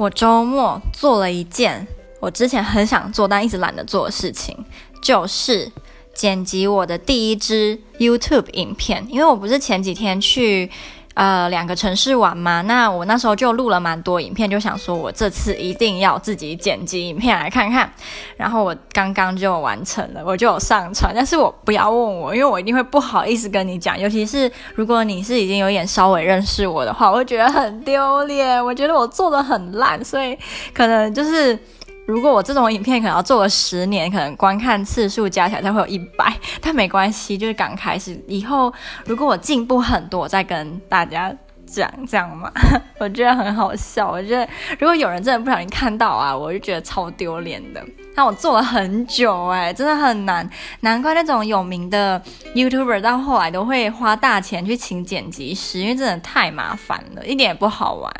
我周末做了一件我之前很想做但一直懒得做的事情，就是剪辑我的第一支 YouTube 影片。因为我不是前几天去呃两个城市玩嘛，那我那时候就录了蛮多影片，就想说我这次一定要自己剪辑影片来看看。然后我刚刚就完成了，我就有上传。但是我不要问我，因为我一定会不好意思跟你讲，尤其是如果你是已经有点稍微认识我的话，我觉得很丢脸。我觉得我做的很烂，所以可能就是。如果我这种影片可能要做个十年，可能观看次数加起来才会有一百，但没关系，就是刚开始。以后如果我进步很多，我再跟大家讲，这样嘛，我觉得很好笑。我觉得如果有人真的不小心看到啊，我就觉得超丢脸的。那我做了很久哎，真的很难，难怪那种有名的 YouTuber 到后来都会花大钱去请剪辑师，因为真的太麻烦了，一点也不好玩。